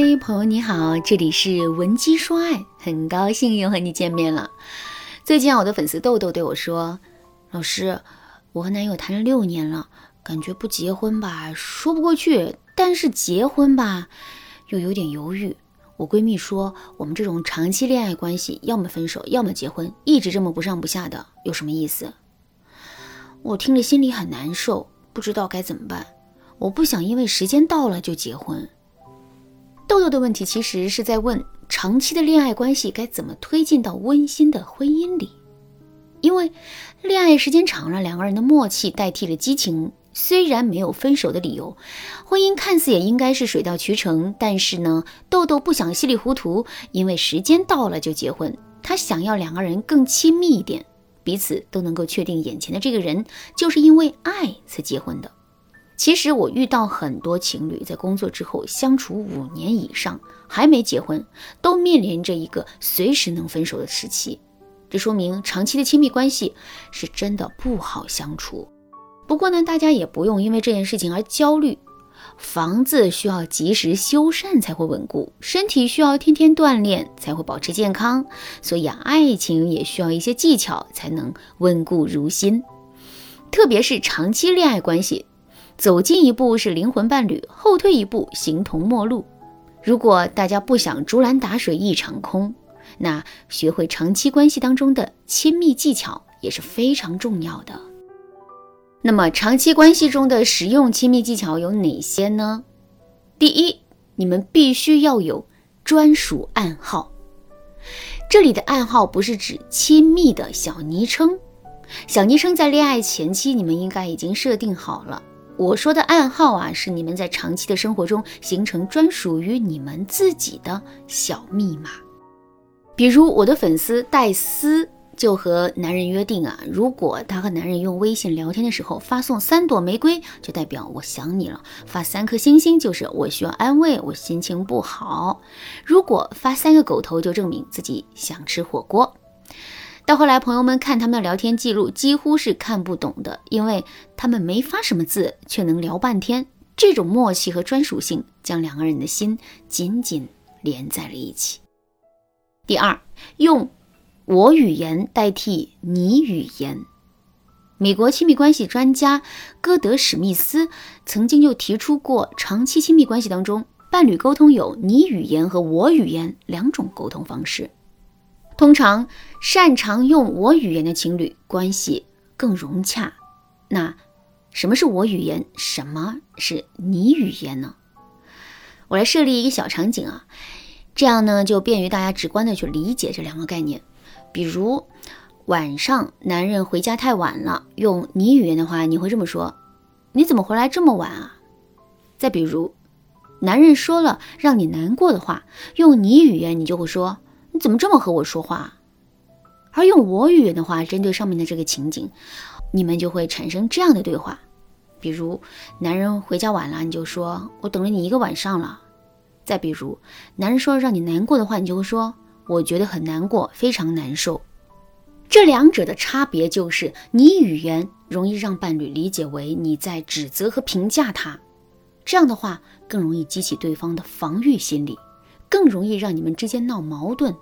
嗨，朋友你好，这里是文姬说爱，很高兴又和你见面了。最近啊，我的粉丝豆豆对我说：“老师，我和男友谈了六年了，感觉不结婚吧说不过去，但是结婚吧又有点犹豫。”我闺蜜说：“我们这种长期恋爱关系，要么分手，要么结婚，一直这么不上不下的，有什么意思？”我听着心里很难受，不知道该怎么办。我不想因为时间到了就结婚。豆豆的问题其实是在问长期的恋爱关系该怎么推进到温馨的婚姻里，因为恋爱时间长了，两个人的默契代替了激情。虽然没有分手的理由，婚姻看似也应该是水到渠成，但是呢，豆豆不想稀里糊涂，因为时间到了就结婚。他想要两个人更亲密一点，彼此都能够确定眼前的这个人就是因为爱才结婚的。其实我遇到很多情侣在工作之后相处五年以上还没结婚，都面临着一个随时能分手的时期。这说明长期的亲密关系是真的不好相处。不过呢，大家也不用因为这件事情而焦虑。房子需要及时修缮才会稳固，身体需要天天锻炼才会保持健康。所以啊，爱情也需要一些技巧才能稳固如新，特别是长期恋爱关系。走近一步是灵魂伴侣，后退一步形同陌路。如果大家不想竹篮打水一场空，那学会长期关系当中的亲密技巧也是非常重要的。那么，长期关系中的实用亲密技巧有哪些呢？第一，你们必须要有专属暗号。这里的暗号不是指亲密的小昵称，小昵称在恋爱前期你们应该已经设定好了。我说的暗号啊，是你们在长期的生活中形成专属于你们自己的小密码。比如我的粉丝戴斯就和男人约定啊，如果他和男人用微信聊天的时候发送三朵玫瑰，就代表我想你了；发三颗星星就是我需要安慰，我心情不好；如果发三个狗头，就证明自己想吃火锅。到后来，朋友们看他们的聊天记录，几乎是看不懂的，因为他们没发什么字，却能聊半天。这种默契和专属性，将两个人的心紧紧连在了一起。第二，用我语言代替你语言。美国亲密关系专家戈德史密斯曾经就提出过，长期亲密关系当中，伴侣沟通有你语言和我语言两种沟通方式。通常擅长用我语言的情侣关系更融洽。那什么是我语言？什么是你语言呢？我来设立一个小场景啊，这样呢就便于大家直观的去理解这两个概念。比如晚上男人回家太晚了，用你语言的话，你会这么说：“你怎么回来这么晚啊？”再比如男人说了让你难过的话，用你语言，你就会说。你怎么这么和我说话？而用我语言的话，针对上面的这个情景，你们就会产生这样的对话。比如，男人回家晚了，你就说“我等了你一个晚上了”。再比如，男人说让你难过的话，你就会说“我觉得很难过，非常难受”。这两者的差别就是，你语言容易让伴侣理解为你在指责和评价他，这样的话更容易激起对方的防御心理，更容易让你们之间闹矛盾。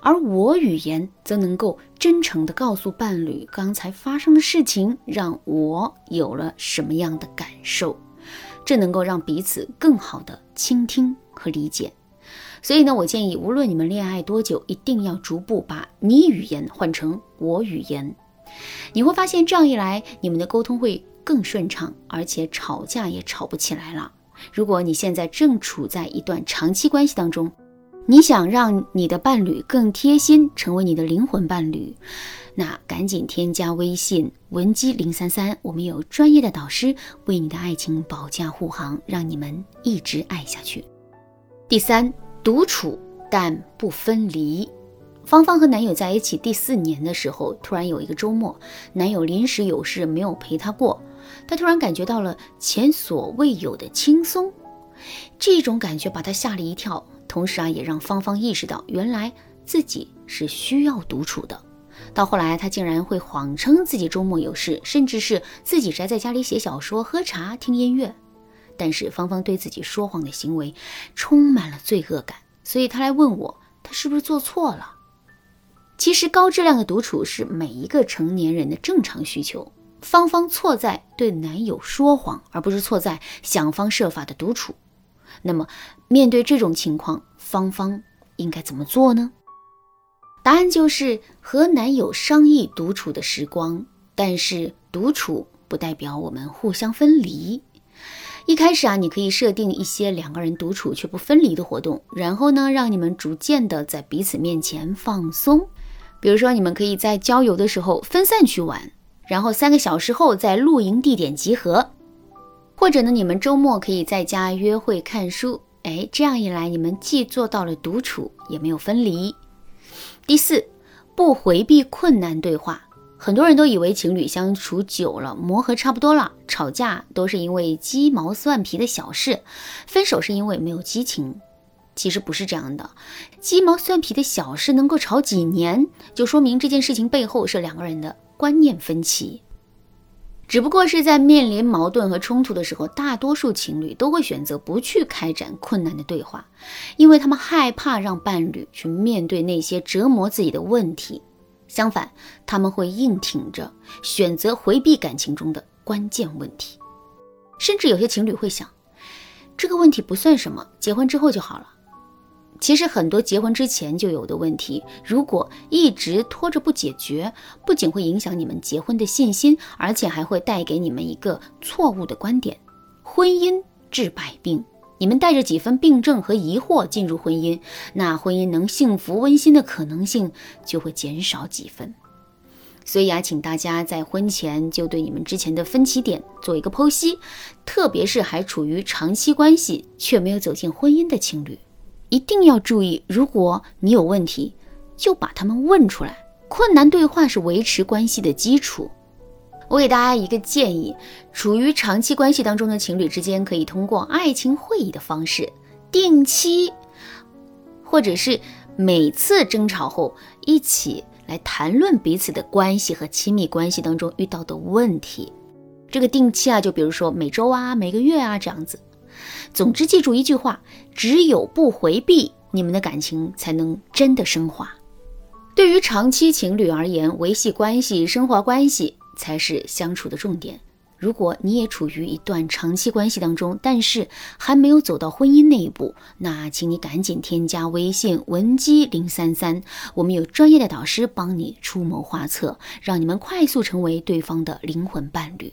而我语言则能够真诚地告诉伴侣刚才发生的事情，让我有了什么样的感受，这能够让彼此更好的倾听和理解。所以呢，我建议无论你们恋爱多久，一定要逐步把你语言换成我语言。你会发现，这样一来，你们的沟通会更顺畅，而且吵架也吵不起来了。如果你现在正处在一段长期关系当中，你想让你的伴侣更贴心，成为你的灵魂伴侣，那赶紧添加微信文姬零三三，我们有专业的导师为你的爱情保驾护航，让你们一直爱下去。第三，独处但不分离。芳芳和男友在一起第四年的时候，突然有一个周末，男友临时有事没有陪她过，她突然感觉到了前所未有的轻松，这种感觉把她吓了一跳。同时啊，也让芳芳意识到，原来自己是需要独处的。到后来，她竟然会谎称自己周末有事，甚至是自己宅在家里写小说、喝茶、听音乐。但是芳芳对自己说谎的行为充满了罪恶感，所以她来问我，她是不是做错了？其实高质量的独处是每一个成年人的正常需求。芳芳错在对男友说谎，而不是错在想方设法的独处。那么，面对这种情况，芳芳应该怎么做呢？答案就是和男友商议独处的时光，但是独处不代表我们互相分离。一开始啊，你可以设定一些两个人独处却不分离的活动，然后呢，让你们逐渐的在彼此面前放松。比如说，你们可以在郊游的时候分散去玩，然后三个小时后在露营地点集合。或者呢，你们周末可以在家约会看书。哎，这样一来，你们既做到了独处，也没有分离。第四，不回避困难对话。很多人都以为情侣相处久了，磨合差不多了，吵架都是因为鸡毛蒜皮的小事，分手是因为没有激情。其实不是这样的，鸡毛蒜皮的小事能够吵几年，就说明这件事情背后是两个人的观念分歧。只不过是在面临矛盾和冲突的时候，大多数情侣都会选择不去开展困难的对话，因为他们害怕让伴侣去面对那些折磨自己的问题。相反，他们会硬挺着，选择回避感情中的关键问题。甚至有些情侣会想，这个问题不算什么，结婚之后就好了。其实很多结婚之前就有的问题，如果一直拖着不解决，不仅会影响你们结婚的信心，而且还会带给你们一个错误的观点：婚姻治百病。你们带着几分病症和疑惑进入婚姻，那婚姻能幸福温馨的可能性就会减少几分。所以啊，请大家在婚前就对你们之前的分歧点做一个剖析，特别是还处于长期关系却没有走进婚姻的情侣。一定要注意，如果你有问题，就把他们问出来。困难对话是维持关系的基础。我给大家一个建议：处于长期关系当中的情侣之间，可以通过爱情会议的方式，定期或者是每次争吵后，一起来谈论彼此的关系和亲密关系当中遇到的问题。这个定期啊，就比如说每周啊、每个月啊这样子。总之，记住一句话：只有不回避，你们的感情才能真的升华。对于长期情侣而言，维系关系、升华关系才是相处的重点。如果你也处于一段长期关系当中，但是还没有走到婚姻那一步，那请你赶紧添加微信文姬零三三，我们有专业的导师帮你出谋划策，让你们快速成为对方的灵魂伴侣。